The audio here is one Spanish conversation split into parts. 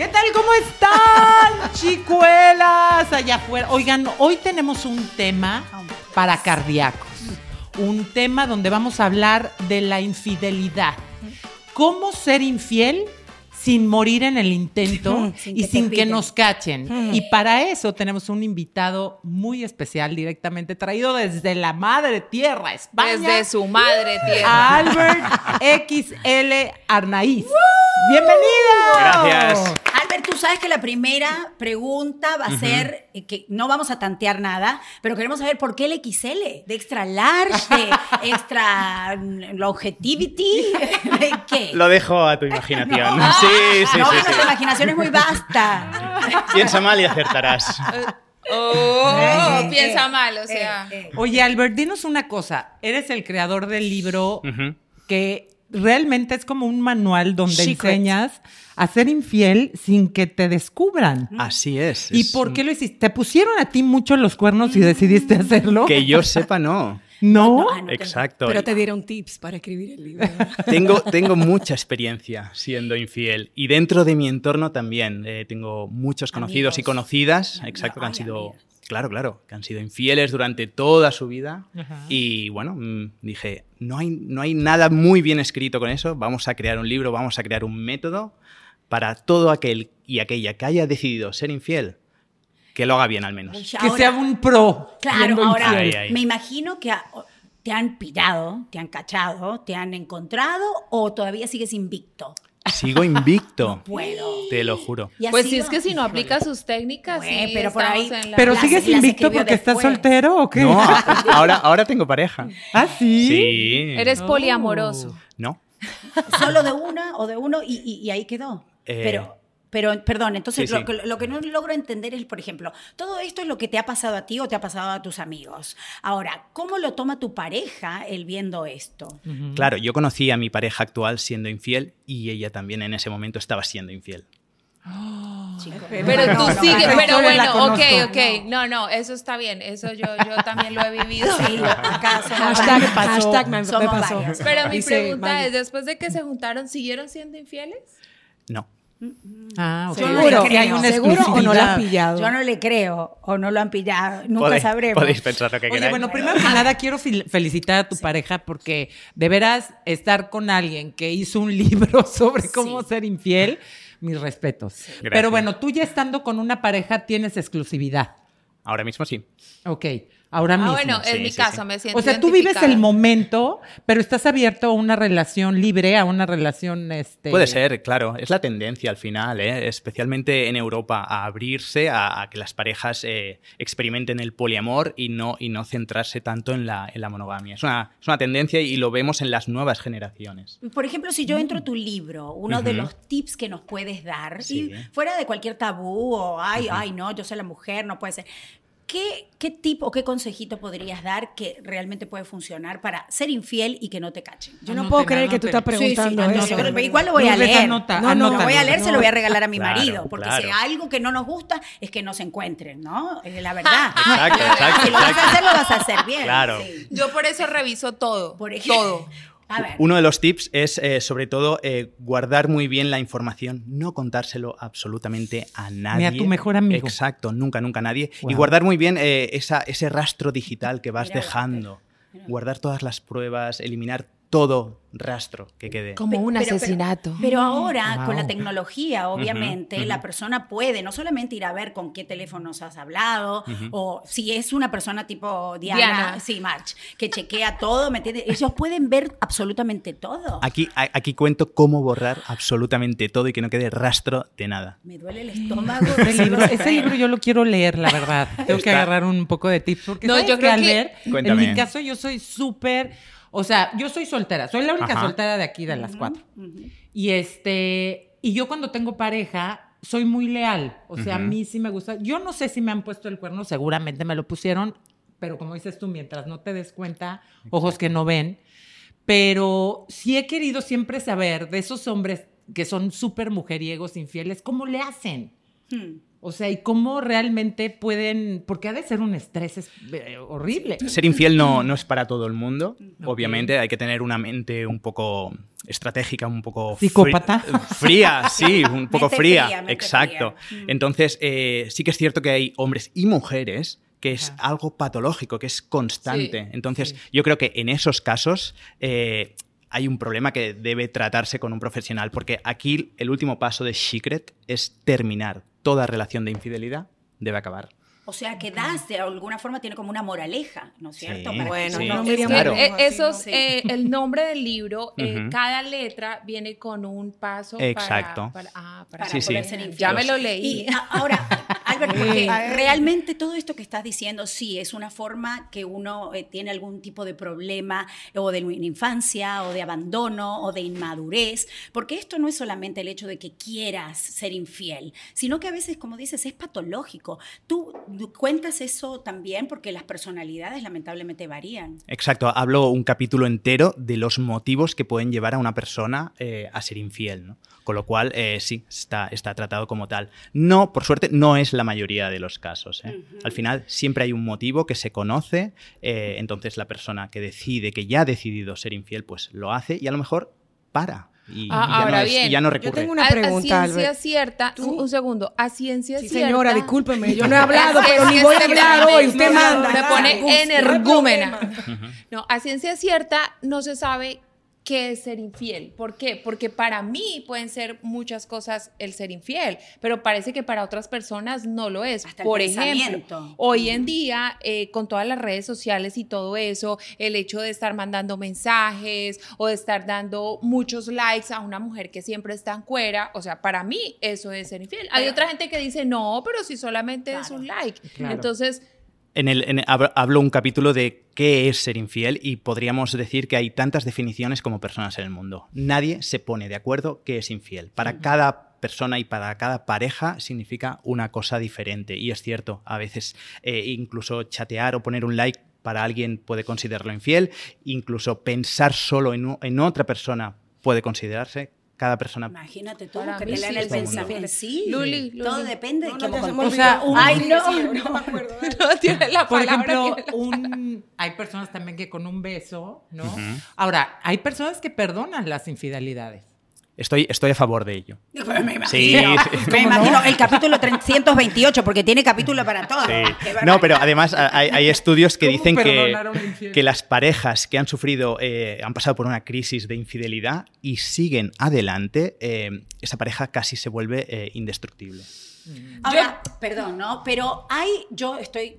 ¿Qué tal? ¿Cómo están, chicuelas allá afuera? Oigan, hoy tenemos un tema para cardíacos. Un tema donde vamos a hablar de la infidelidad. ¿Cómo ser infiel sin morir en el intento Sin y que sin que nos cachen? Y para eso tenemos un invitado muy especial, directamente traído desde la madre tierra, España. Desde su madre tierra. Albert XL Arnaiz. ¡Bienvenido! Gracias. Albert, tú sabes que la primera pregunta va a ser eh, que no vamos a tantear nada, pero queremos saber por qué el XL, de extra large, de extra mm, longevity, ¿de qué? Lo dejo a tu imaginación. No. Sí, sí, no, sí, nuestra imaginación es muy vasta. Piensa mal y acertarás. Oh, Eh, piensa eh, mal, o sea. eh, eh. Oye, Albert, dinos una cosa. Eres el creador del libro que realmente es como un manual donde Secret. enseñas a ser infiel sin que te descubran. Así es. ¿Y es por qué lo hiciste? ¿Te pusieron a ti mucho los cuernos y decidiste hacerlo? Que yo sepa, no. ¿No? No, ah, no te- Exacto. Pero te dieron tips para escribir el libro. Tengo, tengo mucha experiencia siendo infiel y dentro de mi entorno también. Eh, tengo muchos conocidos y conocidas, exacto, que han sido. Claro, claro, que han sido infieles durante toda su vida. Ajá. Y bueno, mm, dije, no hay, no hay nada muy bien escrito con eso, vamos a crear un libro, vamos a crear un método para todo aquel y aquella que haya decidido ser infiel, que lo haga bien al menos. Que sea un pro. Claro, ahora me imagino que te han pillado, te han cachado, te han encontrado o todavía sigues invicto. Sigo invicto, Puedo. te lo juro. Pues si es que si no aplica sus técnicas, sí, pero por ahí- estamos en la- Pero Las- sigues las invicto porque estás soltero o qué? No, ahora, ahora tengo pareja. ¿Ah, sí? Sí. Eres poliamoroso. No. solo de una o de uno y, y- y ahí quedó. Eh, pero, pero, perdón, entonces sí, lo, sí. que- lo que no logro entender es, por ejemplo, todo esto es lo que te ha pasado a ti o te ha pasado a tus amigos. Ahora, ¿cómo lo toma tu pareja el viendo esto? Claro, yo conocí a mi pareja actual siendo infiel y ella también en ese momento estaba siendo infiel. chicos? Pero tú no, sigues, no, pero bueno, ok, ok. No, no, eso está bien. Eso yo, yo también lo he vivido. Sí, acá hashtag, hashtag me, pasó. varios. Pero mi Dice pregunta Maggie. es, después de que se juntaron, ¿siguieron siendo infieles? No. Ah, ok. Yo no le ¿Seguro? Hay una ¿Seguro o no lo has pillado? Yo no le creo o no lo han pillado. Nunca Podéis- sabremos. Podéis pensar lo que Oye, queráis. bueno, primero que nada quiero fel- felicitar a tu pareja porque de veras estar con alguien que hizo un libro sobre cómo Sí. ser infiel, mis respetos. Pero bueno, tú ya estando con una pareja tienes exclusividad. Ahora mismo sí. Ok, ahora mismo. Ah, bueno, Sí, en mi sí, caso sí. me siento o sea, tú vives el momento, pero estás abierto a una relación libre, a una relación este Puede ser, claro. Es la tendencia al final, ¿eh? especialmente en Europa, a abrirse a, a que las parejas eh, experimenten el poliamor y no, y no centrarse tanto en la, en la monogamia. Es una, es una tendencia y lo vemos en las nuevas generaciones. Por ejemplo, si yo entro a tu libro, uno de los tips que nos puedes dar, Sí. y fuera de cualquier tabú o ay, ay, no, yo soy la mujer, no puede ser. ¿Qué, ¿Qué tip o qué consejito podrías dar que realmente puede funcionar para ser infiel y que no te cachen? Yo no puedo creer que tú estás preguntando Sí, sí, no, eso. creo- igual lo voy a leer. anota, No, no, lo voy a leer, se lo voy a regalar a mi Claro, marido, porque claro. si algo que no nos gusta es que no se encuentren, ¿no? Es la verdad. Exacto, exacto, Si lo vas a hacer, lo vas a hacer bien. Claro. sí. Yo por eso reviso todo. Por ejemplo. todo. A ver. Uno de los tips es, eh, sobre todo, eh, guardar muy bien la información, no contárselo absolutamente a nadie. a tu mejor amigo. Exacto, nunca, nunca a nadie. Wow. Y guardar muy bien eh, esa, ese rastro digital que vas Mira, dejando. Guardar todas las pruebas, eliminar todo rastro que quede. Como un pero- asesinato. Pero, ahora, Wow. con la tecnología, obviamente, la persona puede no solamente ir a ver con qué teléfonos has hablado, o si es una persona tipo Diana, Diana. sí, March, que chequea todo, ¿me entiendes? Ellos pueden ver absolutamente todo. Aquí, aquí cuento cómo borrar absolutamente todo y que no quede rastro de nada. Me duele el estómago. Ese libro, ese libro yo lo quiero leer, la verdad. Tengo que agarrar un poco de tips. Porque No, ¿sabes yo creo que- Albert? En Cuéntame. mi caso, yo soy súper. O sea, yo soy soltera. Soy la única Ajá. soltera de aquí, de las cuatro. Y este. Y yo cuando tengo pareja, soy muy leal. O sea, a mí sí me gusta. Yo no sé si me han puesto el cuerno, seguramente me lo pusieron. Pero como dices tú, mientras no te des cuenta, ojos que no ven. Pero sí he querido siempre saber de esos hombres que son súper mujeriegos, infieles, ¿cómo le hacen? Hmm. O sea, y cómo realmente pueden, porque ha de ser un estrés es- eh, horrible. Ser infiel no, no es para todo el mundo. Obviamente hay que tener una mente un poco estratégica, un poco Psicópata. Fría, sí, un poco Mente fría. fría, mente Exacto. fría. Entonces, eh, sí que es cierto que hay hombres y mujeres que es algo patológico, que es constante. Sí, Entonces, sí. yo creo que en esos casos eh, hay un problema que debe tratarse con un profesional, porque aquí el último paso de Secret es terminar toda relación de infidelidad, debe acabar. O sea, que das de alguna forma tiene como una moraleja, ¿no es cierto? Sí, Para que Bueno, sí. no Es Claro. eh, esos. Sí. eh, el nombre del libro, eh, Ujú. cada letra viene con un paso para- Exacto. para, ah, para Sí, sí. poder ser. Ya me lo leí. Y ahora, Albert, porque Ay. realmente todo esto que estás diciendo, sí, es una forma que uno eh, tiene algún tipo de problema o de infancia o de abandono o de inmadurez, porque esto no es solamente el hecho de que quieras ser infiel, sino que a veces, como dices, es patológico. Tú cuentas eso también porque las personalidades lamentablemente varían. Exacto, hablo un capítulo entero de los motivos que pueden llevar a una persona eh, a ser infiel, ¿no? Con lo cual, eh, sí, está, está tratado como tal. No, por suerte, no es la mayoría de los casos. ¿eh? Al final, siempre hay un motivo que se conoce, eh, entonces la persona que decide, que ya ha decidido ser infiel, pues lo hace y a lo mejor para. Y, Ah, y ya, ahora no es- y bien, ya no yo recurre. tengo una a, a pregunta, ciencia Albert. cierta, un, un segundo, a ciencia Sí, cierta. señora, discúlpeme, yo no he hablado, pero ni voy a hablar hoy, usted me- manda. Me pone energúmena. No, a ciencia cierta no se sabe qué es ser infiel. ¿Por qué? Porque para mí pueden ser muchas cosas el ser infiel, pero parece que para otras personas no lo es. Hasta Por ejemplo, hoy en día, eh, con todas las redes sociales y todo eso, el hecho de estar mandando mensajes o de estar dando muchos likes a una mujer que siempre está en cuera, o sea, para mí eso es ser infiel. Hay Pero- otra gente que dice, no, pero si solamente es un like. Claro. Entonces, En el, en- hab- hablo un capítulo de qué es ser infiel y podríamos decir que hay tantas definiciones como personas en el mundo. Nadie se pone de acuerdo qué es infiel. Para cada persona y para cada pareja significa una cosa diferente. Y es cierto, a veces eh, incluso chatear o poner un like para alguien puede considerarlo infiel, incluso pensar solo en, en otra persona puede considerarse. Cada persona Imagínate tú Para que te lean sí, el todo el mundo. pensamiento. Sí, Luli, Luli. todo depende de No, no, cómo. O sea, un- Ay, no, no. no me acuerdo. no tiene la Por ejemplo, un, hay personas también que con un beso, ¿no? Ahora, hay personas que perdonan las infidelidades. Estoy, estoy a favor de ello. Me imagino, Sí, sí. me imagino el capítulo 328, porque tiene capítulo para todo. Sí. No, pero además hay, hay estudios que ¿Cómo dicen que, que las parejas que han sufrido, eh, han pasado por una crisis de infidelidad y siguen adelante, eh, esa pareja casi se vuelve eh, indestructible. Ahora, perdón, ¿no? Pero hay, yo estoy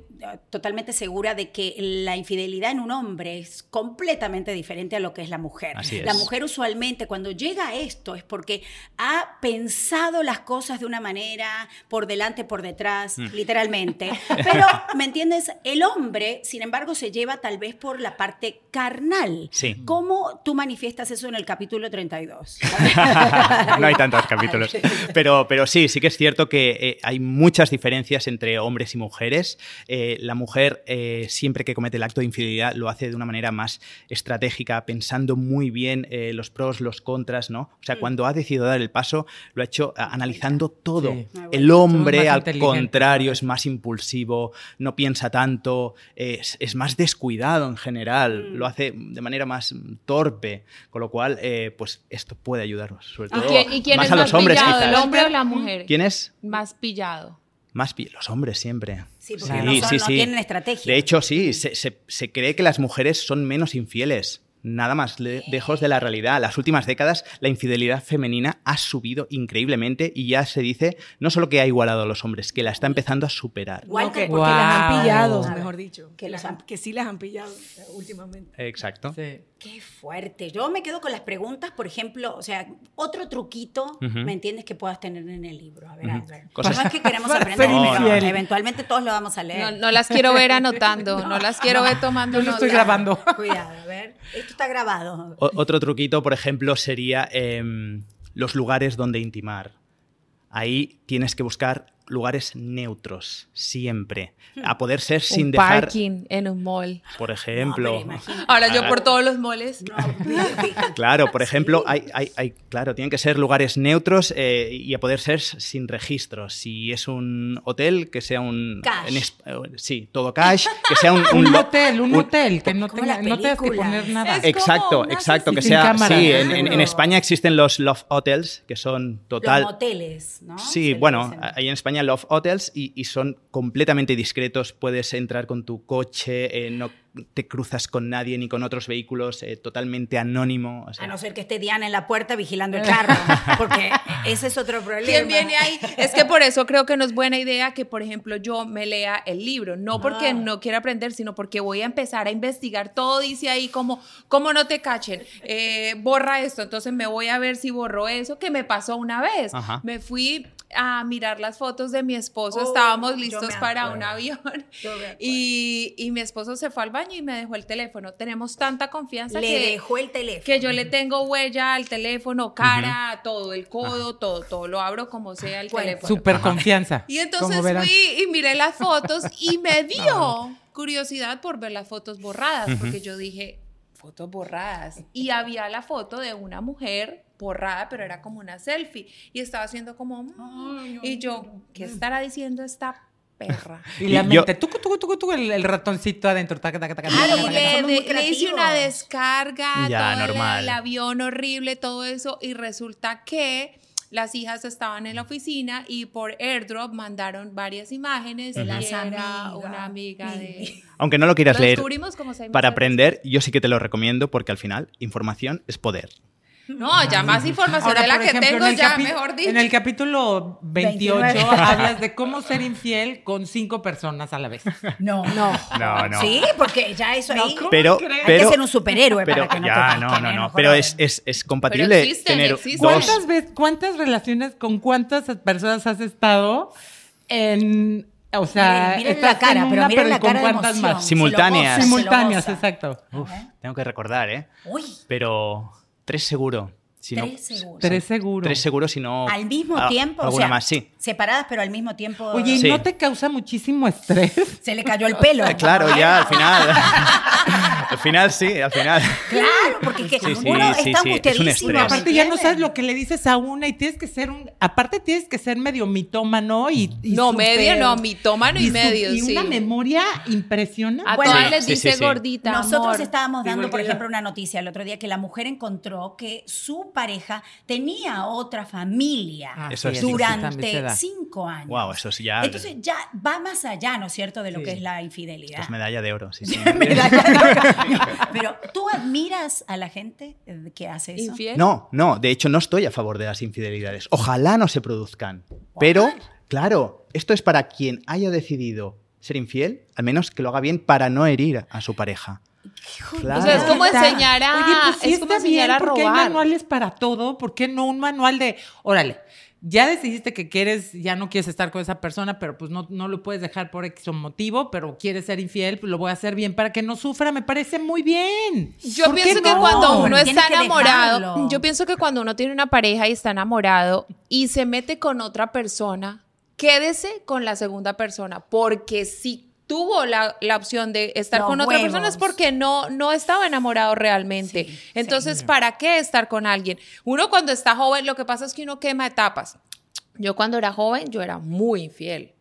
totalmente segura de que la infidelidad en un hombre es completamente diferente a lo que es la mujer. Así es. La mujer usualmente cuando llega a esto es porque ha pensado las cosas de una manera, por delante, por detrás, Mm. literalmente. Pero, ¿me entiendes? El hombre, sin embargo, se lleva tal vez por la parte carnal. Sí. ¿Cómo tú manifiestas eso en el capítulo 32? no hay tantos capítulos. Pero, pero sí, sí que es cierto que eh, hay muchas diferencias entre hombres y mujeres. Eh, la mujer, eh, siempre que comete el acto de infidelidad, lo hace de una manera más estratégica, pensando muy bien eh, los pros, los contras, ¿no? O sea, cuando ha decidido dar el paso, lo ha hecho ah, analizando todo. Sí. Bueno. El hombre, más al contrario, es más impulsivo, no piensa tanto, es, es más descuidado en general, lo hace de manera más mm, torpe, con lo cual, eh, pues esto puede ayudarnos, sobre ¿Y todo quién, y quién más es a más los hombres pillado, el quizás. hombre o la mujer? ¿Quién es Más pillado. Más pi- Los hombres siempre. Sí, porque no son- no tienen estrategia. De hecho, sí, se, se- se cree que las mujeres son menos infieles. Nada más le- lejos de la realidad. Las últimas décadas la infidelidad femenina ha subido increíblemente y ya se dice no solo que ha igualado a los hombres, que la está empezando a superar. Igual que- porque las han Wow. pillado, Claro. mejor dicho. Que las han- que sí las han pillado últimamente. Exacto. Sí. Qué fuerte. Yo me quedo con las preguntas, por ejemplo, o sea, otro truquito. ¿me entiendes? Que puedas tener en el libro. A ver, Ujú. Albert. Cosas- No es que queremos aprender, infiel. eventualmente todos lo vamos a leer. No, no las quiero ver anotando, no las quiero ver tomando Yo lo estoy grabando. Cuidado, a ver. Esto está grabado. O- otro truquito, por ejemplo, sería em, los lugares donde intimar. Ahí tienes que buscar lugares neutros, siempre. A poder ser sin un dejar, parking en un mall. por ejemplo. No. Ahora yo Ah. por todos los malls. Claro, por ejemplo, hay, hay- hay- claro, tienen que ser lugares neutros eh, y a poder ser sin registros. Si es un hotel, que sea un... Cash. en eh, sí, todo cash, que sea un... Un lo- hotel, un un- hotel, que no, tenga, no tengas que poner nada. Es- Exacto, exacto, que sea... cámara, sí, ¿no? en, en- en. España existen los love hotels, que son total... Los moteles, ¿no? Sí, bueno, hay en España love hotels y, y son completamente discretos. Puedes entrar con tu coche, eh, no te cruzas con nadie ni con otros vehículos, eh, totalmente anónimo. o sea, A no ser que esté Diana en la puerta vigilando el carro, porque ese es otro problema. ¿Quién viene ahí? Es que por eso creo que no es buena idea que, por ejemplo, yo me lea el libro. No porque Ah. no quiera aprender, sino porque voy a empezar a investigar. Todo dice ahí como, ¿cómo no te cachen? Eh, borra esto. Entonces me voy a ver si borró eso que me pasó una vez. Ajá. Me fui a mirar las fotos de mi esposo. Oh, Estábamos listos para un avión. Y, y mi esposo se fue al baño y me dejó el teléfono. Tenemos tanta confianza Le que dejó el teléfono. que yo le tengo huella al teléfono, cara, todo, el codo, todo, todo. Lo abro como sea el Bueno. teléfono. Súper confianza. Y entonces fui y miré las fotos y me dio curiosidad por ver las fotos borradas, porque yo dije, fotos borradas. Y había la foto de una mujer borrada, pero era como una selfie. Y estaba haciendo como... mm, y yo, ¿qué estará diciendo esta perra? Y la mente, tucu, tucu, tucu, tucu, el, el ratoncito adentro. taca, taca, taca, Y le, de- le hice una descarga, Ya, todo el- normal. el avión horrible, todo eso, y resulta que las hijas estaban en la oficina y por airdrop mandaron varias imágenes De y las era una amiga de... Aunque no lo quieras Lo leer, como para aprender, yo sí que te lo recomiendo porque al final información es poder. No, ya más información Ahora, de la por que ejemplo, tengo, en el ya mejor dicho. En el capítulo 28 29. hablas de cómo ser infiel con cinco personas a la vez. No, no. No, no. Sí, porque ya eso ahí. Pero, crees? Hay pero, que ser un superhéroe pero para que no ya, te no, caigan, no, no. Pero es, es, es compatible existen, tener existen. dos. ¿Cuántas veces, cuántas relaciones con cuántas personas has estado en, o sea, Miren, miren la cara, en pero miren ¿y la cara de cuántas emoción. más? Simultáneas. Simultáneas, exacto. Uf, tengo que recordar, ¿eh? Uy, Pero tres seguro. Si no- tres segundos. Tres seguros. Tres seguro, si no. Al mismo a- tiempo, o Alguna sea, más, sí. Separadas pero al mismo tiempo. Oye, ¿y Sí. no te causa muchísimo estrés? se le cayó el pelo. Eh, Claro, ya, al final. al final sí, al final. Claro, porque que Sí, sí, uno sí, está sí, es un angustiadísimo. estrés. ¿me Aparte ya no sabes lo que le dices a una y tienes que ser un... Aparte tienes que ser medio mitómano y... y No, medio no, mitómano y su- medio, Y sí. una memoria impresionante. A Bueno, les dice sí, sí. gordita, Nosotros amor. estábamos dando, por ejemplo, una noticia el otro día que la mujer encontró que su pareja tenía otra familia Ah, durante cinco años. Wow, eso sí ya. Entonces ya va más allá, ¿no es cierto?, de lo Sí. que es la infidelidad. Pues medalla de oro, sí, sí. Medalla de oro. Pero tú admiras a la gente que hace eso. ¿Infiel? No, no, de hecho no estoy a favor de las infidelidades. Ojalá no se produzcan. Pero, claro, esto es para quien haya decidido ser infiel, al menos que lo haga bien para no herir a su pareja. Claro. O sea, es como Está- enseñar a, Oye, pues sí es como está enseñar bien, a porque hay manuales para todo. ¿Por qué no un manual de, órale, ya decidiste que quieres, ya no quieres estar con esa persona, pero pues no, no lo puedes dejar por X motivo, pero quieres ser infiel, pues lo voy a hacer bien para que no sufra, me parece muy bien. Yo ¿Por qué pienso que cuando uno está enamorado, dejarlo. yo pienso que cuando uno tiene una pareja y está enamorado y se mete con otra persona, quédese con la segunda persona, porque si tuvo la, la opción de estar Los con otra persona es porque no, no estaba enamorado realmente. Sí, Entonces, ¿para qué estar con alguien? Uno cuando está joven, lo que pasa es que uno quema etapas. Yo cuando era joven, yo era muy infiel.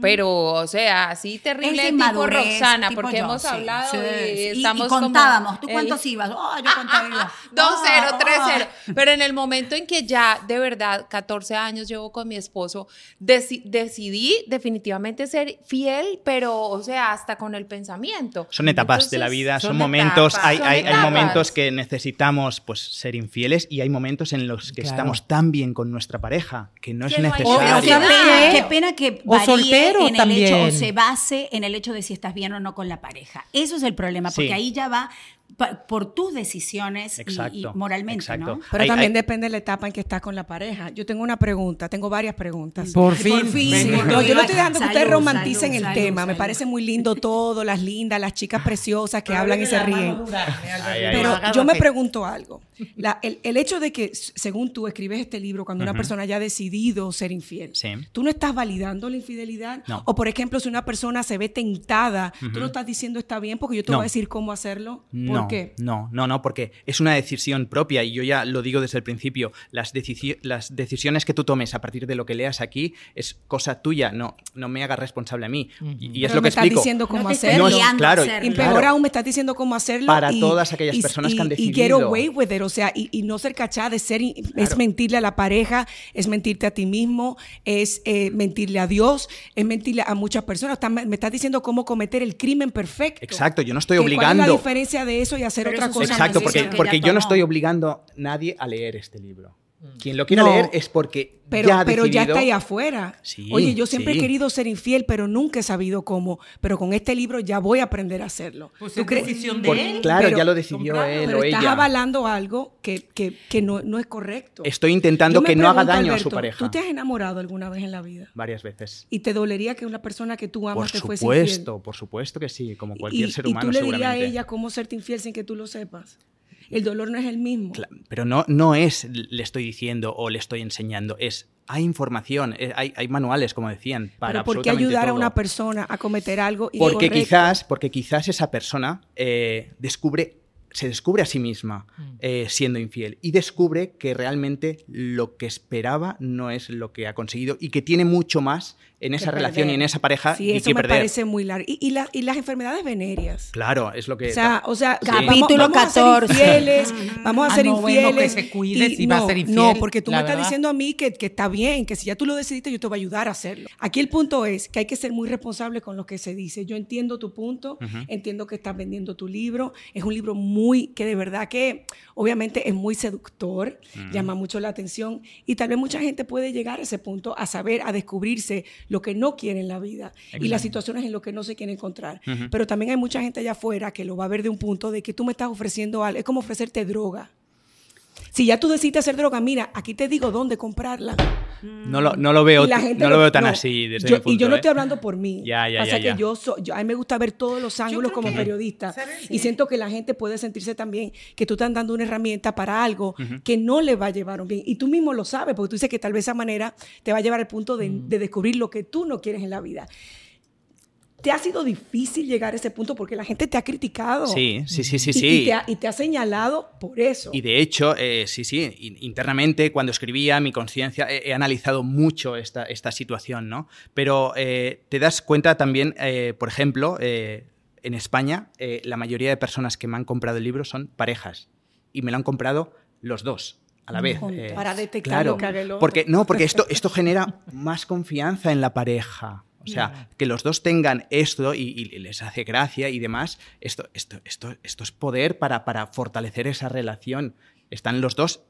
Pero, o sea, así terrible tipo inmadurez, Roxana, tipo porque yo, hemos sí, hablado sí, y estamos y como contábamos. ¿Tú el- cuántos ibas? Oh, yo contaba. iba. 2-0, Ah, 3-0. ah. Pero en el momento en que ya, de verdad, 14 años llevo con mi esposo, deci- decidí definitivamente ser fiel, pero, o sea, hasta con el pensamiento. Son etapas de la Entonces, vida, son, son momentos, etapas. hay, Son hay- hay momentos que necesitamos pues, ser infieles y hay momentos en los que Claro. estamos tan bien con nuestra pareja que no es O- qué ¿sabes necesario. pena, qué? qué pena que O soltero en el hecho o también. se base en el hecho de si estás bien o no con la pareja. Eso es el problema, porque Sí. ahí ya va por tus decisiones y- moralmente, exacto. ¿no? Pero Hay- también hay- depende de la etapa en que estás con la pareja. Yo tengo una pregunta, tengo varias preguntas. Por Sí, fin. por fin. No, yo no estoy dejando que Salud, ustedes romanticen salud, el salud, tema. Me parece muy lindo todo, las lindas, las chicas preciosas que hablan y se ríen. Ay, ay, Pero yo me pregunto algo. La- el, el hecho de que, según tú escribes este libro, cuando una Ujú. persona ya ha decidido ser infiel, Sí. tú no estás validando la infidelidad. No. O, por ejemplo, si una persona se ve tentada, tú Ujú. no estás diciendo está bien porque yo te No. voy a decir cómo hacerlo. ¿Por No, qué? no, no, no, porque es una decisión propia y yo ya lo digo desde el principio. Las, las decisiones que tú tomes a partir de lo que leas aquí es cosa tuya, no, no me hagas responsable a mí. Y, y es lo me que estás explico. diciendo cómo hacerlo. Claro, hacerlo. Y peor claro. aún me estás diciendo cómo hacerlo. Para y- todas aquellas y- personas que han y- Y get decidido. away with it, o sea, y, y no ser cachada de ser, es mentirle a la pareja, es mentirte a ti mismo, es eh, mentirle a Dios, es mentirle a muchas personas. Está- me estás diciendo cómo cometer el crimen perfecto. Exacto, yo no estoy Que ¿Cuál es obligando. la diferencia de eso y hacer Pero otra cosa? es Exacto, porque, yo no estoy obligando a nadie a leer este libro. Quien lo quiera No. leer es porque Pero, ya ha pero ya decidido- está ahí afuera. Sí, Oye, yo siempre sí. he querido ser infiel, pero nunca he sabido cómo. Pero con este libro ya voy a aprender a hacerlo. Pues ¿Tú es crees? decisión de Por- él. claro, Pero- ya lo decidió comprarlo, él Pero o estás ella. avalando algo que, que, que no, no es correcto. Estoy intentando que no haga daño a Alberto, su pareja. ¿Tú te has enamorado alguna vez en la vida? Varias veces. ¿Y te dolería que una persona que tú amas Por te fuese infiel? supuesto, por supuesto que sí, como cualquier y, ser y humano tú le dirías a ella cómo serte infiel sin que tú lo sepas. El dolor no es el mismo. Pero no, no es le estoy diciendo o le estoy enseñando, es hay información, eh, hay, hay manuales, como decían, para Pero ¿por qué ayudar a una persona a cometer algo Porque quizás, porque quizás esa persona eh, descubre, se descubre a sí misma Mm. eh, siendo infiel y descubre que realmente lo que esperaba no es lo que ha conseguido y que tiene mucho más en esa relación y en esa pareja Sí, y eso que me perder. parece muy largo. Y, y, la- y las enfermedades venéreas. Claro, es lo que O sea, o sea, Sí. vamos- Capítulo vamos, a ser 14. infieles, vamos a Ah, ser no, bueno, infieles. que te cuides y si vas a no, ser infiel, No, porque tú me estás diciendo a mí que, que está bien, que si ya tú lo decidiste, yo te voy a ayudar a hacerlo. Aquí el punto es que hay que ser muy responsable con lo que se dice. Yo entiendo tu punto, entiendo que estás vendiendo tu libro. Es un libro muy, que de verdad que obviamente es muy seductor, llama mucho la atención y tal vez mucha gente puede llegar a ese punto a saber, a descubrirse lo que no quiere en la vida y las situaciones en las que no se quiere encontrar. Pero también hay mucha gente allá afuera que lo va a ver de un punto de que tú me estás ofreciendo algo, es como ofrecerte droga. Si ya tú decidiste hacer droga, mira, aquí te digo dónde comprarla. no, lo, no lo veo, Y la gente no lo veo tan no, así desde yo- mi punto, Y yo no ¿eh? estoy hablando por mí. Ya, ya, Pasa ya, que yo, so- yo- a mí me gusta ver todos los ángulos como que- periodista. ¿sabes? Y siento que la gente puede sentirse también que tú estás dando una herramienta para algo que no le va a llevar un bien. Y tú mismo lo sabes, porque tú dices que tal vez esa manera te va a llevar al punto de, Mm. de descubrir lo que tú no quieres en la vida. ¿Te ha sido difícil llegar a ese punto? Porque la gente te ha criticado. Sí, sí, sí, sí, Y- sí. Y, te ha, y te ha señalado por eso. Y de hecho, eh, sí, sí, in- internamente cuando escribía mi conciencia he, he analizado mucho esta, esta situación, ¿no? Pero eh, te das cuenta también, eh, por ejemplo, eh, en España eh, la mayoría de personas que me han comprado el libro son parejas y me lo han comprado los dos a la vez. Eh, Para detectar claro, lo que haga el otro. Porque, no, porque esto, esto genera más confianza en la pareja. O sea, que los dos tengan esto y, y les hace gracia y demás, esto, esto, esto, esto es poder para, para fortalecer esa relación. Están los dos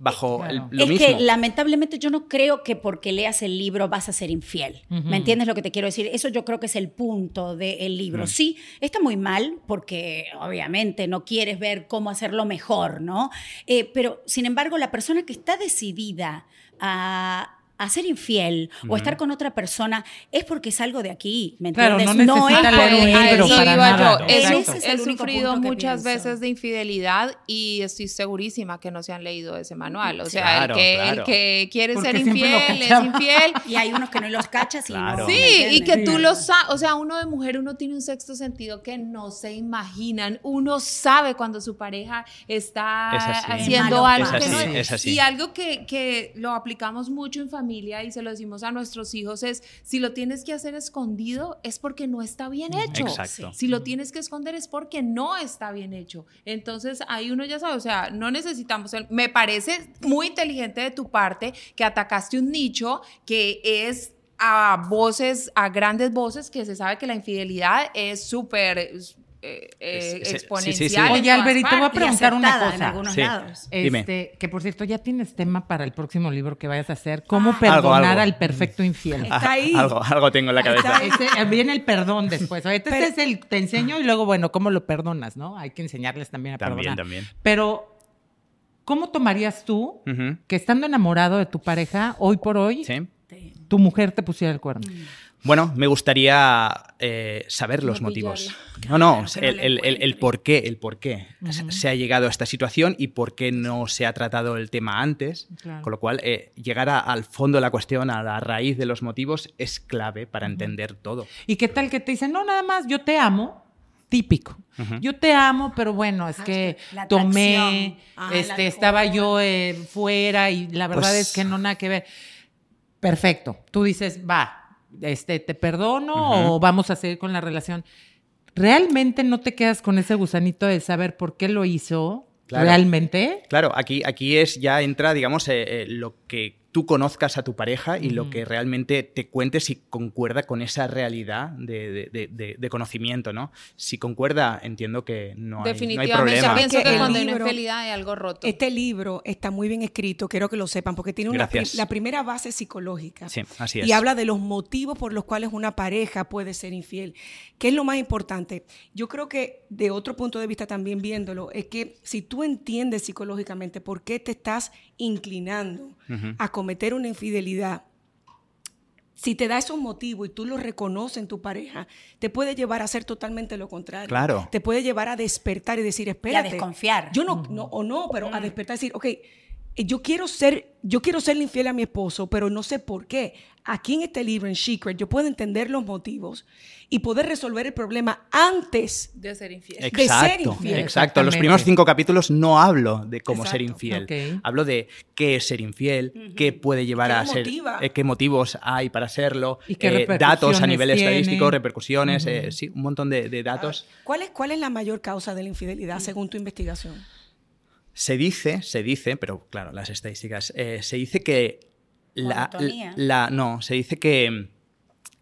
bajo el- Claro. lo es mismo. que lamentablemente yo no creo que porque leas el libro vas a ser infiel. ¿Me entiendes lo que te quiero decir? Eso yo creo que es el punto del libro. Sí, está muy mal porque obviamente no quieres ver cómo hacerlo mejor, ¿no? Eh, pero sin embargo, la persona que está decidida a a ser infiel o a estar con otra persona es porque es algo de aquí, ¿me Claro, entiendes? no necesita es leer un para nada. He- es he el único sufrido muchas pienso. veces de infidelidad y estoy segurísima que no se han leído ese manual. O sea, Claro, el, que, claro. el que quiere Porque ser infiel es infiel. Y hay unos que no los cachas y Claro. no. Sí, ¿me y que tú lo sabes, o sea, uno de mujer, uno tiene un sexto sentido que no se imaginan, uno sabe cuando su pareja está Es haciendo algo que no Es es así. Y algo que, que lo aplicamos mucho en familia y se lo decimos a nuestros hijos es, si lo tienes que hacer escondido es porque no está bien hecho. Exacto. Si lo tienes que esconder es porque no está bien hecho. Entonces ahí uno ya sabe, o sea, no necesitamos, el- me parece muy inteligente de tu parte que atacaste un nicho que es a voces, a grandes voces, que se sabe que la infidelidad es súper eh, eh, Es- es- sí, sí, sí. exponencial. en Oye, Alberito, voy a preguntar una cosa. algunos Sí. lados. Dime. Este, que por cierto, ya tienes tema para el próximo libro que vayas a hacer. ¿Cómo Ah. perdonar Algo, algo. al perfecto infiel? Está ahí. Algo, algo tengo en la cabeza. Ese- viene el perdón después. Ahorita Pero- este es el te enseño y luego, bueno, cómo lo perdonas, ¿no? Hay que enseñarles también a También, perdonar. también. Pero, ¿cómo tomarías tú que estando enamorado de tu pareja, hoy por hoy, Sí. tu mujer te pusiera el cuerno? Bueno, me gustaría eh, saber los No motivos. pillarla. No, no, que el, el- el- por qué, el por qué se ha llegado a esta situación y por qué no se ha tratado el tema antes. Claro. Con lo cual, eh, llegar a- al fondo de la cuestión, a la raíz de los motivos, es clave para entender todo. ¿Y qué tal que te dicen, no, nada más, yo te amo? Típico. Yo te amo, pero bueno, es que La tomé. Ah, este, estaba yo eh, fuera y la verdad Pues- es que no nada que ver. Perfecto. Tú dices, va, este, te perdono o vamos a seguir con la relación. ¿Realmente no te quedas con ese gusanito de saber por qué lo hizo? Claro. ¿Realmente? Claro, aquí, aquí es ya entra, digamos, eh, eh, lo que tú conozcas a tu pareja y lo que realmente te cuentes si concuerda con esa realidad de, de- de- de- de conocimiento, ¿no? Si concuerda, entiendo que no hay, no hay Definitivamente, problema. pienso Que que cuando hay una libro- infidelidad hay algo roto. Este libro está muy bien escrito, quiero que lo sepan, porque tiene una pri- la primera base psicológica. Sí, así es. Y habla de los motivos por los cuales una pareja puede ser infiel. ¿Qué es lo más importante? Yo creo que de otro punto de vista también viéndolo, es que si tú entiendes psicológicamente por qué te estás inclinando A cometer una infidelidad, si te da esos motivos y tú los reconoces en tu pareja, te puede llevar a hacer totalmente lo contrario. Claro. Te puede llevar a despertar y decir, espérate. desconfiar. Yo no, no, o no, pero a despertar y decir, ok, yo quiero ser, yo quiero serle infiel a mi esposo, pero no sé por qué. Aquí en este libro, en Secret, yo puedo entender los motivos y poder resolver el problema antes. de ser infiel. de ser Exacto, infiel. exacto. Los primeros cinco capítulos no hablo de cómo ser Exacto. infiel. Ok. Hablo de qué es ser infiel, qué puede llevar ¿Qué a ser, eh, qué motivos hay para serlo, ¿Y qué eh, datos a nivel tiene? estadístico, repercusiones, eh, sí, un montón de, de datos. ¿Cuál es, ¿Cuál es la mayor causa de la infidelidad según tu investigación? Se dice, se dice, pero claro, las estadísticas, eh, se dice que la, no, se dice que,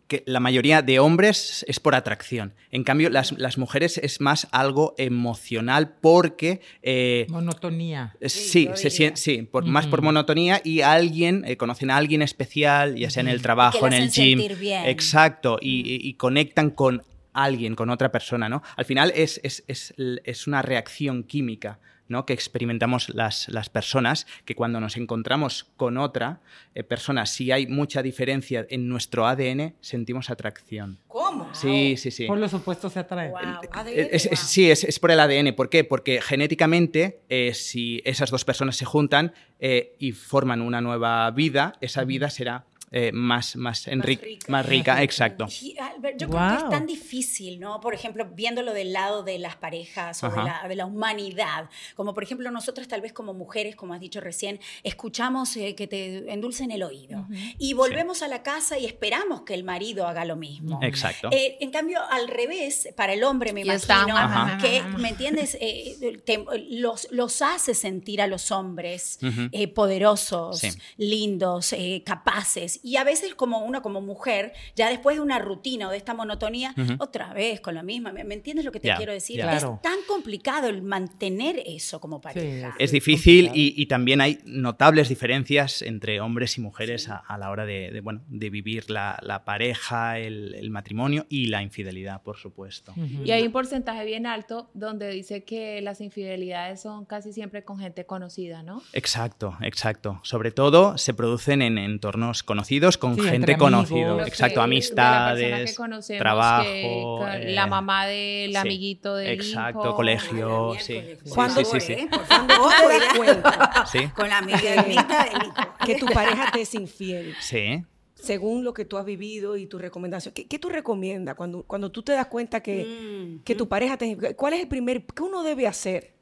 que la mayoría de hombres es por atracción. En cambio, las, las mujeres es más algo emocional porque eh, Monotonía. Eh, Sí, Sí, se sí por, más por monotonía y alguien, eh, conocen a alguien especial, ya sea en el trabajo, Que en el gym. sentir bien. Exacto, y, y- y conectan con alguien, con otra persona, ¿no? Al final es, es- es es una reacción química. ¿No? que experimentamos las, las personas, que cuando nos encontramos con otra eh, persona, si hay mucha diferencia en nuestro ADN, sentimos atracción. ¿Cómo? Sí, sí, sí. Por los opuestos se atraen. Wow. Eh, es- es- sí, es, es por el ADN. ¿Por qué? Porque genéticamente, eh, si esas dos personas se juntan eh, y forman una nueva vida, esa vida será eh, más, más, enri- rica. más rica. Exacto. Y, Albert, yo creo que es tan difícil, ¿no? Por ejemplo, viéndolo del lado de las parejas o de la, de la humanidad. Como por ejemplo, nosotros tal vez como mujeres, como has dicho recién, escuchamos eh, que te endulcen el oído. Y volvemos a la casa y esperamos que el marido haga lo mismo. Exacto. Eh, en cambio, al revés, para el hombre me imagino ajá. que, ¿me entiendes? Eh, te- los, los hace sentir a los hombres eh, poderosos, Sí. lindos, eh, capaces. Y a veces como uno como mujer, ya después de una rutina o de esta monotonía, otra vez con la misma. ¿Me, me entiendes lo que te quiero decir? Claro. Es tan complicado el mantener eso como pareja. Sí, Es difícil y, y también hay notables diferencias entre hombres y mujeres a, a la hora de, de, bueno, de vivir la, la pareja, el, el matrimonio y la infidelidad, por supuesto. Y hay un porcentaje bien alto donde dice que las infidelidades son casi siempre con gente conocida, ¿no? Exacto, exacto. Sobre todo se producen en entornos conocidos con Sí, gente conocida. Exacto, la amistades, que trabajo, que- que eh, la mamá del sí, amiguito del Exacto, hijo. colegio, la sí. Sí, ¿Cuándo sí. ¿eh? Por favor, Con la amiguita del hijo. que tu pareja te es infiel, sí. según lo que tú has vivido y tu recomendación, ¿qué, qué tú recomiendas cuando, cuando tú te das cuenta que, Mm. que tu pareja te... ¿Cuál es el primer... ¿Qué uno debe hacer?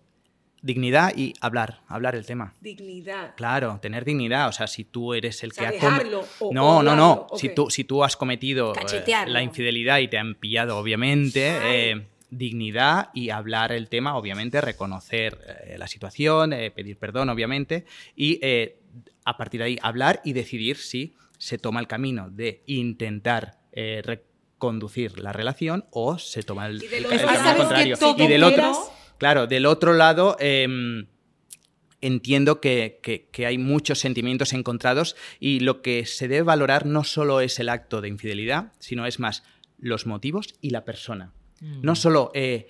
Dignidad y hablar, hablar el tema. Dignidad. Claro, tener dignidad. O sea, si tú eres el O sea, que ha o- No, no, no. Si, tú, si tú has cometido eh, la infidelidad y te han pillado, obviamente, eh, dignidad y hablar el tema, obviamente, reconocer eh, la situación, eh, pedir perdón, obviamente, y eh, a partir de ahí hablar y decidir si se toma el camino de intentar eh, reconducir la relación o se toma el, el- camino ¿sabes contrario. Y del otro, quieras? Claro, del otro lado, em, entiendo que, que- que hay muchos sentimientos encontrados y lo que se debe valorar no solo es el acto de infidelidad, sino es más los motivos y la persona. No solo eh,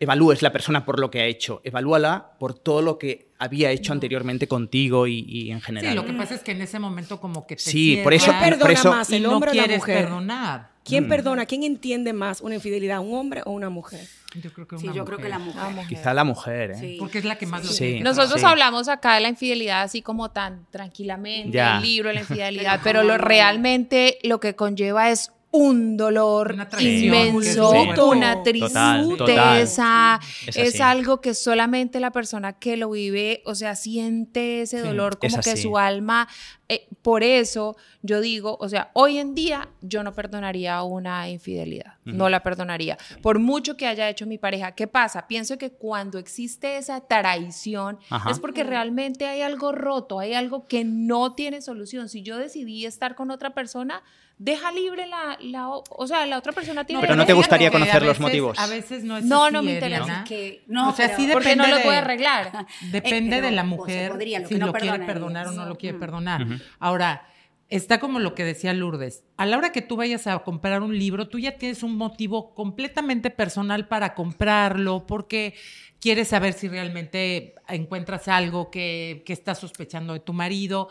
evalúes la persona por lo que ha hecho, evalúala por todo lo que había hecho anteriormente contigo y, y en general. Sí, lo que pasa es que en ese momento como que te Sí, por eso- ¿Quién perdona eso- más, el no hombre o la mujer? perdonar. ¿Quién perdona? ¿Quién entiende más una infidelidad, un hombre o una mujer? Yo creo que Sí, una yo creo que la mujer. mujer. Quizá la mujer, ¿eh? Sí. Porque es la que más lo Sí. tiene Nosotros Sí. hablamos acá de la infidelidad así como tan tranquilamente, Ya. el libro, la infidelidad, Pero lo realmente lo que conlleva es un dolor Una traición, inmenso, una. Total, tristeza, Es algo que solamente la persona que lo vive, o sea, siente ese Sí, dolor es como que su alma, eh, por eso yo digo, o sea, hoy en día yo no perdonaría una infidelidad, no la perdonaría, por mucho que haya hecho mi pareja. ¿Qué pasa? Pienso que cuando existe esa traición Ajá. es porque realmente hay algo roto, hay algo que no tiene solución. Si yo decidí estar con otra persona, deja libre la, la o sea, la otra persona tiene Pero no te gustaría conocer los motivos. A veces no es No, así, no me interesa. Que, no, o sea, pero- sí Porque depende no lo de- puede arreglar. Depende Eh, de la pues, mujer podría, lo si no lo quiere perdonar o no lo quiere perdonar. Ahora, está como lo que decía Lourdes. A la hora que tú vayas a comprar un libro, tú ya tienes un motivo completamente personal para comprarlo, porque quieres saber si realmente encuentras algo que, que estás sospechando de tu marido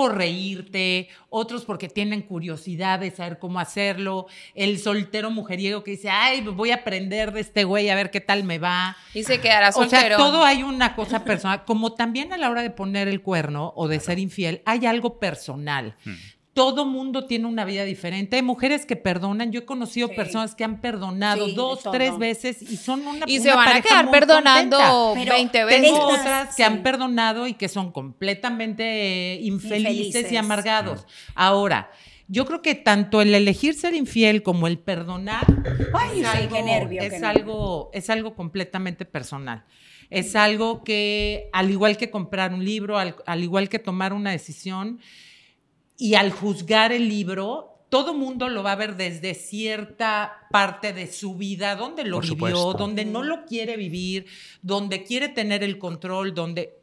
por reírte, otros porque tienen curiosidad de saber cómo hacerlo, el soltero mujeriego que dice, ay, voy a aprender de este güey a ver qué tal me va. Y se quedará O soltero. sea, todo hay una cosa personal. Como también a la hora de poner el cuerno o de ser infiel, hay algo personal. Hmm. Todo mundo tiene una vida diferente. Hay mujeres que perdonan. Yo he conocido Sí. personas que han perdonado Sí, dos, tres veces y son una y una se van a quedar perdonando contenta. Pero 20 tengo veces. Tengo otras que sí. han perdonado y que son completamente infelices, Infelices. y amargados. Ahora, yo creo que tanto el elegir ser infiel como el perdonar Ay, sí, qué nervio, es qué algo es algo completamente personal. Es algo que, al igual que comprar un libro, al, al igual que tomar una decisión, y al juzgar el libro, todo mundo lo va a ver desde cierta parte de su vida, donde lo Por vivió, supuesto. donde no lo quiere vivir, donde quiere tener el control, donde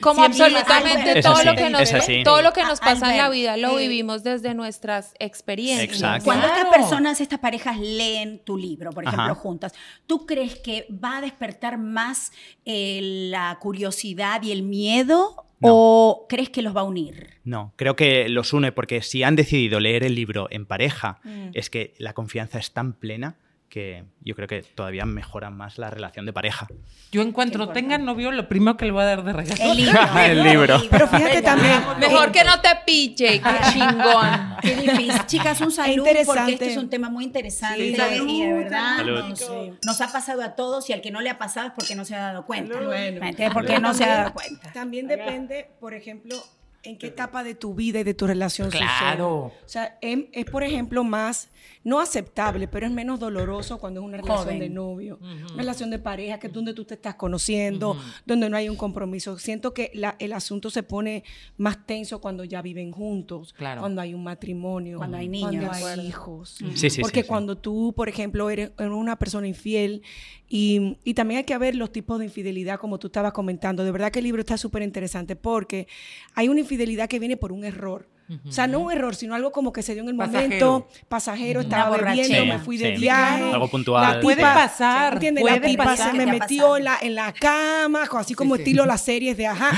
Como Siempre absolutamente Albert, todo lo que nos todo lo que nos pasa en la vida lo eh, vivimos desde nuestras experiencias. Exacto. Cuando Claro. estas personas, estas parejas leen tu libro, por ejemplo, Ajá. juntas, ¿tú crees que va a despertar más eh, la curiosidad y el miedo No. o crees que los va a unir? No, creo que los une porque si han decidido leer el libro en pareja, Mm. es que la confianza es tan plena que yo creo que todavía mejora más la relación de pareja. yo encuentro Qué tenga novio, lo primero que le voy a dar de regalo. El libro. El libro. Pero fíjate también- Mejor que no te piche, qué chingón. Qué difícil. Chicas, un salud interesante. porque este es un tema muy interesante Sí, y salud, de verdad salud. Nos, nos ha pasado a todos y al que no le ha pasado es porque no se ha dado cuenta. Bueno. Porque no se ha dado cuenta. También depende, por ejemplo, en qué etapa de tu vida y de tu relación sucede. Claro. O sea, em- es, por ejemplo, más, no aceptable, pero es menos doloroso cuando es una relación Joven. de novio, una relación de pareja, que es donde tú te estás conociendo, donde no hay un compromiso. Siento que la- el asunto se pone más tenso cuando ya viven juntos, Claro. cuando hay un matrimonio, Cuando hay cuando niños. hay hijos. Sí, sí, Porque sí, sí. cuando tú, por ejemplo, eres, eres una persona infiel y, y también hay que ver los tipos de infidelidad, como tú estabas comentando. De verdad que el libro está súper interesante porque hay una infidelidad que viene por un error. O sea, no un error, sino algo como que se dio en el Pasajero. momento, pasajero, estaba bebiendo, me fui de Sí. viaje. Algo puntual. La Puede tipa- pasar, ¿entiendes? puede la tipa pasar. se me ¿Qué te ha metió en la, en la cama, así como sí. estilo las series de ajá.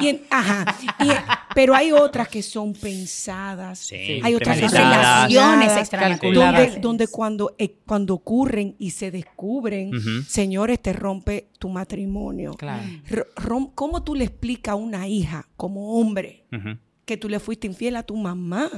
Y en- ajá. Y en- pero hay otras que son pensadas. Sí, hay otras que son premeditadas. Relaciones donde, donde cuando, eh, cuando ocurren y se descubren, señores, te rompe tu matrimonio. Claro. R- rom- ¿Cómo tú le explicas a una hija como hombre Ujú. Que tú le fuiste infiel a tu mamá?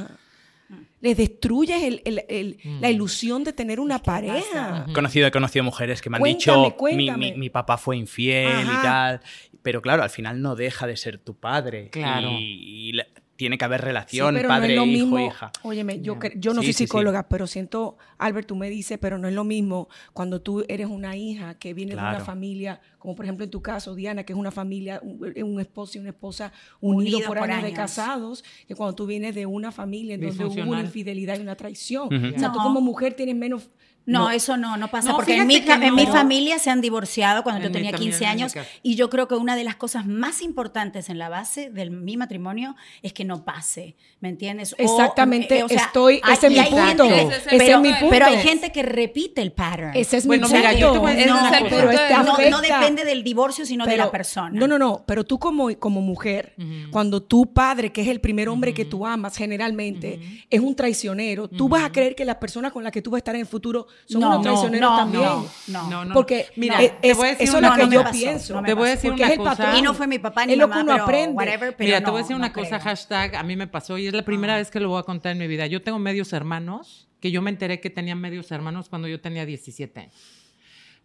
Le destruyes el- el- el- la ilusión de tener una pareja. He conocido, he conocido mujeres que me han Cuéntame, dicho, mi, mi- mi papá fue infiel Ajá. y tal, pero claro, al final no deja de ser tu padre. Claro. Y, y la- tiene que haber Sí, relación, pero padre, no es lo hijo, hija. Óyeme, yo, yo no Sí, soy sí, sí. psicóloga, pero siento, Albert, tú me dices, pero no es lo mismo cuando tú eres una hija que viene de una familia, como por ejemplo en tu caso, Diana, que es una familia, un, un esposo y una esposa unidos Unidos por, por años, de casados, que cuando tú vienes de una familia en donde hubo una infidelidad y una traición. O sea, tú como mujer tienes menos... No, eso no, no pasa, No, porque en mi, en familia se han divorciado cuando En yo tenía también 15 en mi años y yo creo que una de las cosas más importantes en la base de mi matrimonio es que no pase, ¿me entiendes? Exactamente, eh, o sea, estoy- hay- ese es y mi hay punto. Ese es el pero, mi punto. pero hay gente que repite el pattern. Ese es Bueno, mi mira, yo te punto. voy a decir no, pero no, depende del divorcio, sino de Pero- la persona. No, no, no, pero tú como, como mujer, cuando tu padre, que es el primer hombre que tú amas generalmente, es un traicionero, tú vas a creer que las personas con las que tú vas a estar en el futuro son No, unos no, traicioneros no, también. no, no. No. Porque Mira, eh, te es- voy a decir eso es lo que yo pasó, pienso. Te voy a decir una cosa. patrón. Y no fue mi papá ni Es mi lo que mamá, uno pero aprende. whatever, pero Mira, te voy a decir no una cosa, creo. hashtag, a mí me pasó y es la primera vez que lo voy a contar en mi vida. Yo tengo medios hermanos, que yo me enteré que tenían medios hermanos cuando yo tenía 17 años.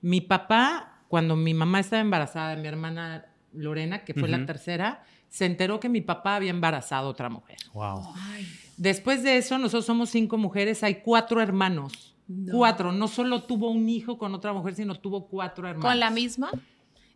Mi papá, cuando mi mamá estaba embarazada de mi hermana Lorena, que fue la tercera, se enteró que mi papá había embarazado a otra mujer. Wow. Después de eso, nosotros somos cinco mujeres, hay cuatro hermanos. Cuatro. No solo tuvo un hijo con otra mujer, sino tuvo cuatro hermanos. ¿Con la misma?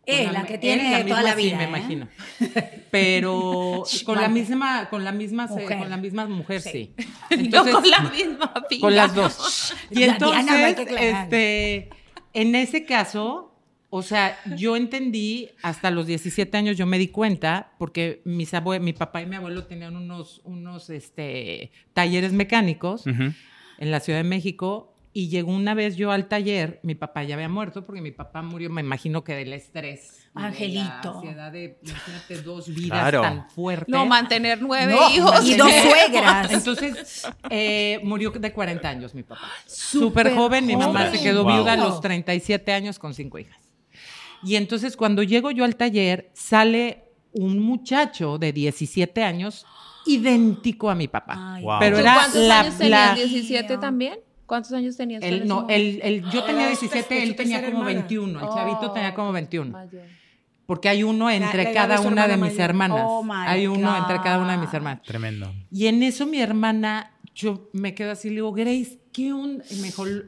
Eh, Con la que él, tiene la toda misma, la sí, vida. me ¿eh? imagino. Pero con la misma, con la misma, Mujer. con la misma mujer, sí. no con la misma pinga. con las dos. Y La entonces, este, en ese caso, o sea, yo entendí hasta los 17 años, yo me di cuenta, porque mis abue- mi papá y mi abuelo tenían unos, unos este, talleres mecánicos en la Ciudad de México. Y llegó una vez yo al taller, mi papá ya había muerto porque mi papá murió, me imagino que del estrés. de Angelito. la ansiedad de, imagínate, dos vidas Claro. tan fuertes. No, mantener nueve No, hijos. y dos suegras. Entonces, eh, murió de 40 años mi papá. Súper joven, mi mamá se quedó Wow. viuda a los 37 años con cinco hijas. Y entonces cuando llego yo al taller, sale un muchacho de 17 años idéntico a mi papá. Ay, Wow. Pero ¿Tú era ¿Cuántos la, años tenías? la- ¿17 también? ¿Cuántos años tenías? él, no, él, él- yo tenía Era 17, su él tenía tercera como hermana. 21, el chavito tenía como 21. Mayor. Porque hay uno entre cada una de mis mayor. hermanas. Oh, hay uno God. entre cada una de mis hermanas. Tremendo. Y en eso mi hermana, yo me quedo así, le digo, Grace, ¿qué onda? Y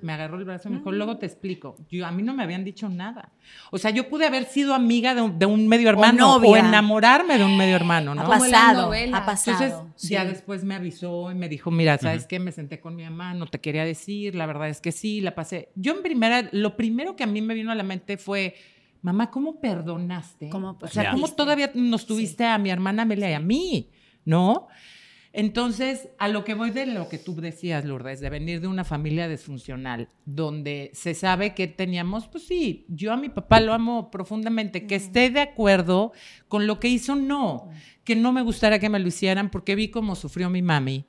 me, agarró el brazo y me dijo, luego te explico. Yo, a mí no me habían dicho nada. O sea, yo pude haber sido amiga de un, de un medio hermano o, novia. enamorarme de un medio hermano, ¿no? Ha pasado, ha pasado. Entonces, sí. ya después me avisó y me dijo, mira, ¿sabes qué? Me senté con mi mamá, no te quería decir, la verdad es que sí, la pasé. Yo en primera, lo primero que a mí me vino a la mente fue, mamá, ¿cómo perdonaste? ¿Cómo o sea, ¿cómo todavía nos tuviste a mi hermana Amelia y a mí? ¿No? Entonces, a lo que voy de lo que tú decías, Lourdes, de venir de una familia disfuncional, donde se sabe que teníamos, pues sí, yo a mi papá lo amo profundamente, que esté de acuerdo con lo que hizo, no, que no me gustara que me lo hicieran porque vi cómo sufrió mi mami,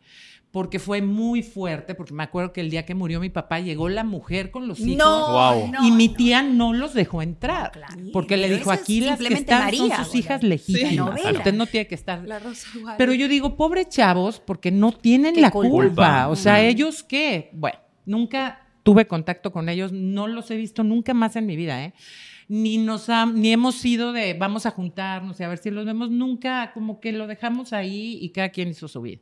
porque fue muy fuerte, porque me acuerdo que el día que murió mi papá llegó la mujer con los hijos. No, y mi tía no los dejó entrar. claro. Porque le dijo, aquí las que simplemente están María, son sus hijas Sí. legítimas. novela. Usted no tiene que estar. La Rosa. Pero yo digo, pobre chavos, porque no tienen ¿Qué la culpa? culpa. O sea, ellos qué. Bueno, nunca tuve contacto con ellos, no los he visto nunca más en mi vida, ¿eh? Ni nos ha- ni hemos sido de vamos a juntarnos y a ver si los vemos, nunca, como que lo dejamos ahí y cada quien hizo su vida.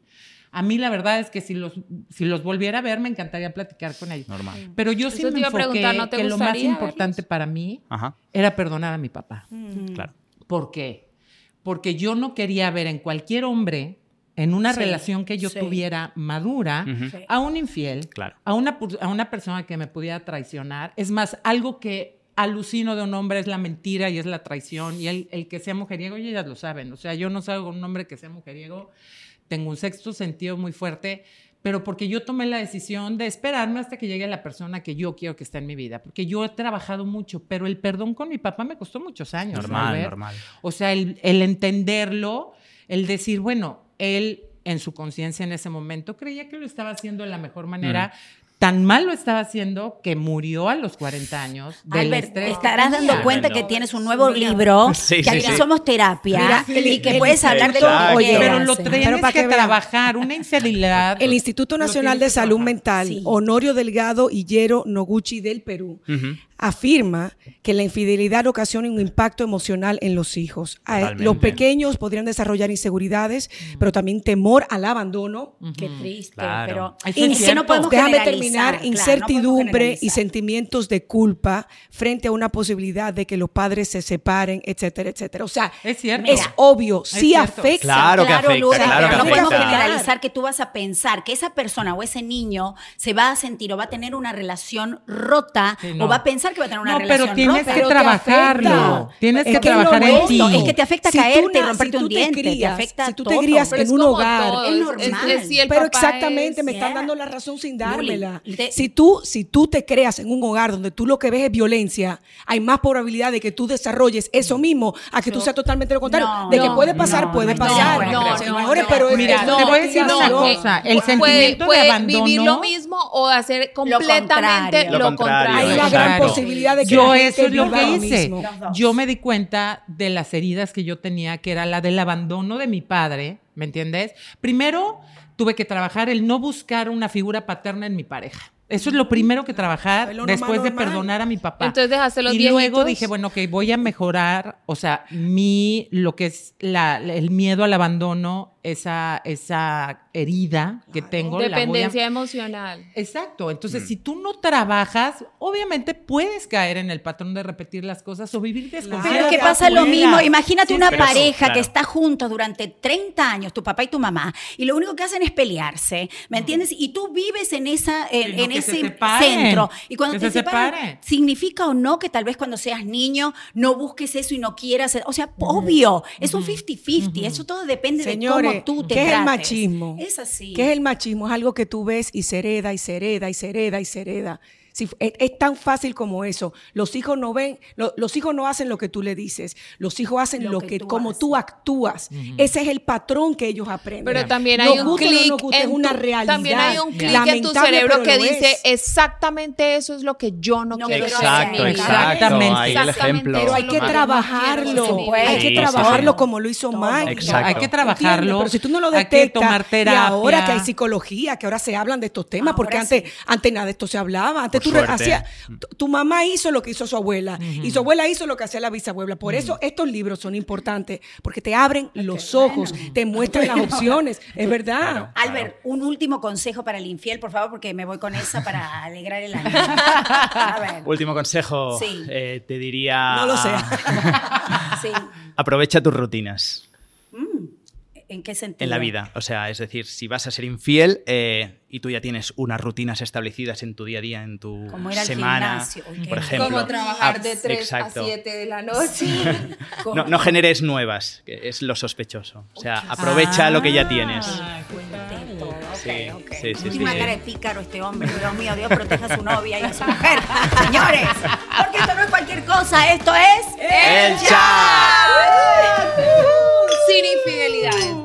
A mí la verdad es que si los, si los volviera a ver, me encantaría platicar con ellos. Normal. Pero yo sí Eso me enfoqué preguntar, ¿no te que lo más importante verlos? para mí Ajá. era perdonar a mi papá. Claro. ¿Por qué? Porque yo no quería ver en cualquier hombre, en una Sí, relación que yo sí. tuviera madura. Sí. a un infiel, Claro. a, una, a una persona que me pudiera traicionar. Es más, algo que alucino de un hombre es la mentira y es la traición. Y el, el que sea mujeriego, y ellas lo saben. O sea, yo no salgo con un hombre que sea mujeriego. Tengo un sexto sentido muy fuerte, pero porque yo tomé la decisión de esperarme hasta que llegue la persona que yo quiero que esté en mi vida. Porque yo he trabajado mucho, pero el perdón con mi papá me costó muchos años. Normal, normal. O sea, el, el entenderlo, el decir, bueno, él en su conciencia en ese momento creía que lo estaba haciendo de la mejor manera. Tan mal lo estaba haciendo que murió a los 40 años del Albert, estrés. te que estarás tenía. dando cuenta que tienes un nuevo libro, Sí, que aquí sí. somos terapia Mira, y que el- puedes hablar de lo Exacto. que. Pero lo tienes Pero para que, trabajar, una infidelidad. El Instituto Nacional de Salud. Mental, Sí. Honorio Delgado Hillero Noguchi del Perú. Afirma que la infidelidad ocasiona un impacto emocional en los hijos. Totalmente. Los pequeños podrían desarrollar inseguridades, pero también temor al abandono. Qué triste, Claro. pero es es que no podemos Déjame terminar, claro, no incertidumbre y generalizar. sentimientos de culpa frente a una posibilidad de que los padres se separen, etcétera, etcétera. O sea, Es cierto. es obvio, sí cierto. afecta. Claro que afecta, claro pero que no podemos generalizar que tú vas a pensar que esa persona o ese niño se va a sentir o va a tener una relación rota Sí, no. o va a pensar pensar que va a tener una No, relación pero tienes que trabajarlo. Tienes Es que trabajar en ti. es que te afecta Si tú caerte y na- romperte si tú un diente, te crías, afecta si tú te crías en un hogar. todo, Es normal. es- es si Pero exactamente, es- me están Yeah. dando la razón sin dármela. Si tú, si tú te creas en un hogar donde tú lo que ves es violencia, hay más probabilidad de que tú desarrolles eso mismo a que tú seas totalmente lo contrario. No, de que puede pasar, no, puede pasar. no, no, Señores, pero Mira, te voy a decir una cosa. El puede, sentimiento puede de abandono. vivir lo mismo o hacer completamente contrario. lo, contrario. Hay una Lo gran contrario. Posibilidad de que yo la gente eso es lo viva que hice. Yo me di cuenta de las heridas que yo tenía, que era la del abandono de mi padre, ¿me entiendes? Primero tuve que trabajar el no buscar una figura paterna en mi pareja. Eso es lo primero que trabajar después de perdonar a mi papá. Entonces dejaste los y luego dije, bueno, que voy a mejorar, o sea, mi lo que es la, el miedo al abandono, esa esa herida que tengo la voy a- Dependencia emocional. Exacto. Entonces, Mm. si tú no trabajas, obviamente puedes caer en el patrón de repetir las cosas o vivir desconfiado. Pero es que pasa lo mismo. Imagínate Sí, una pareja claro. que está juntos durante 30 años, tu papá y tu mamá, y lo único que hacen es pelearse, ¿me entiendes? Y tú vives en esa, en, ese se centro. Y cuando que te se separan, separen. significa o no que tal vez cuando seas niño no busques eso y no quieras. O sea, obvio, es un 50-50. Eso todo depende Señores, de cómo tú te ¿qué es el machismo? Es así. ¿Qué es el machismo? Es algo que tú ves y se hereda y se hereda y se hereda y se hereda. Si- es, es tan fácil como eso. Los hijos no ven, lo- los hijos no hacen lo que tú le dices. Los hijos hacen Lo lo, que que, tú como haces. tú actúas. Ese es el patrón que ellos aprenden. Pero también Nos hay un guste o no clic nos guste, es en una tu- realidad. También hay un clic en tu cerebro que dice es. exactamente eso es lo que yo no, No quiero quiero hacer. Exactamente. Ahí el ejemplo. Pero hay que trabajarlo. no hay que sí, trabajarlo sí. como lo hizo. Mike. Exacto. Hay que trabajarlo. Pero si tú no lo hay que detectas, tomar terapia. y ahora que hay psicología, que ahora se hablan de estos temas, porque antes, antes nada de esto se hablaba. Antes tú re- suerte. hacías, tu, mamá hizo lo que hizo su abuela y su abuela hizo lo que hacía la bisabuela. Por eso estos libros son importantes, porque te abren los ojos, te muestran las opciones. Es verdad. Albert, un último consejo para el infiel, por favor, porque me voy con esa para alegrar el año. A ver. Último consejo, Sí. eh, te diría... No lo sé. Sí. Aprovecha tus rutinas ¿En qué sentido? en la vida. O sea, es decir, si vas a ser infiel eh, y tú ya tienes unas rutinas establecidas en tu día a día, en tu Como ir al semana, gimnasio, por ejemplo. Como trabajar Ah, de 3 exacto. a 7 de la noche. No, no generes nuevas, que es lo sospechoso. O sea, aprovecha lo que ya tienes. Ah, Cuente todo. Ok, Sí, ok. sí, sí, sí. cara de pícaro este hombre. Dios mío, Dios proteja a su novia y a su mujer. Señores, porque esto no es cualquier cosa, esto es... ¡El chat! sin infidelidades.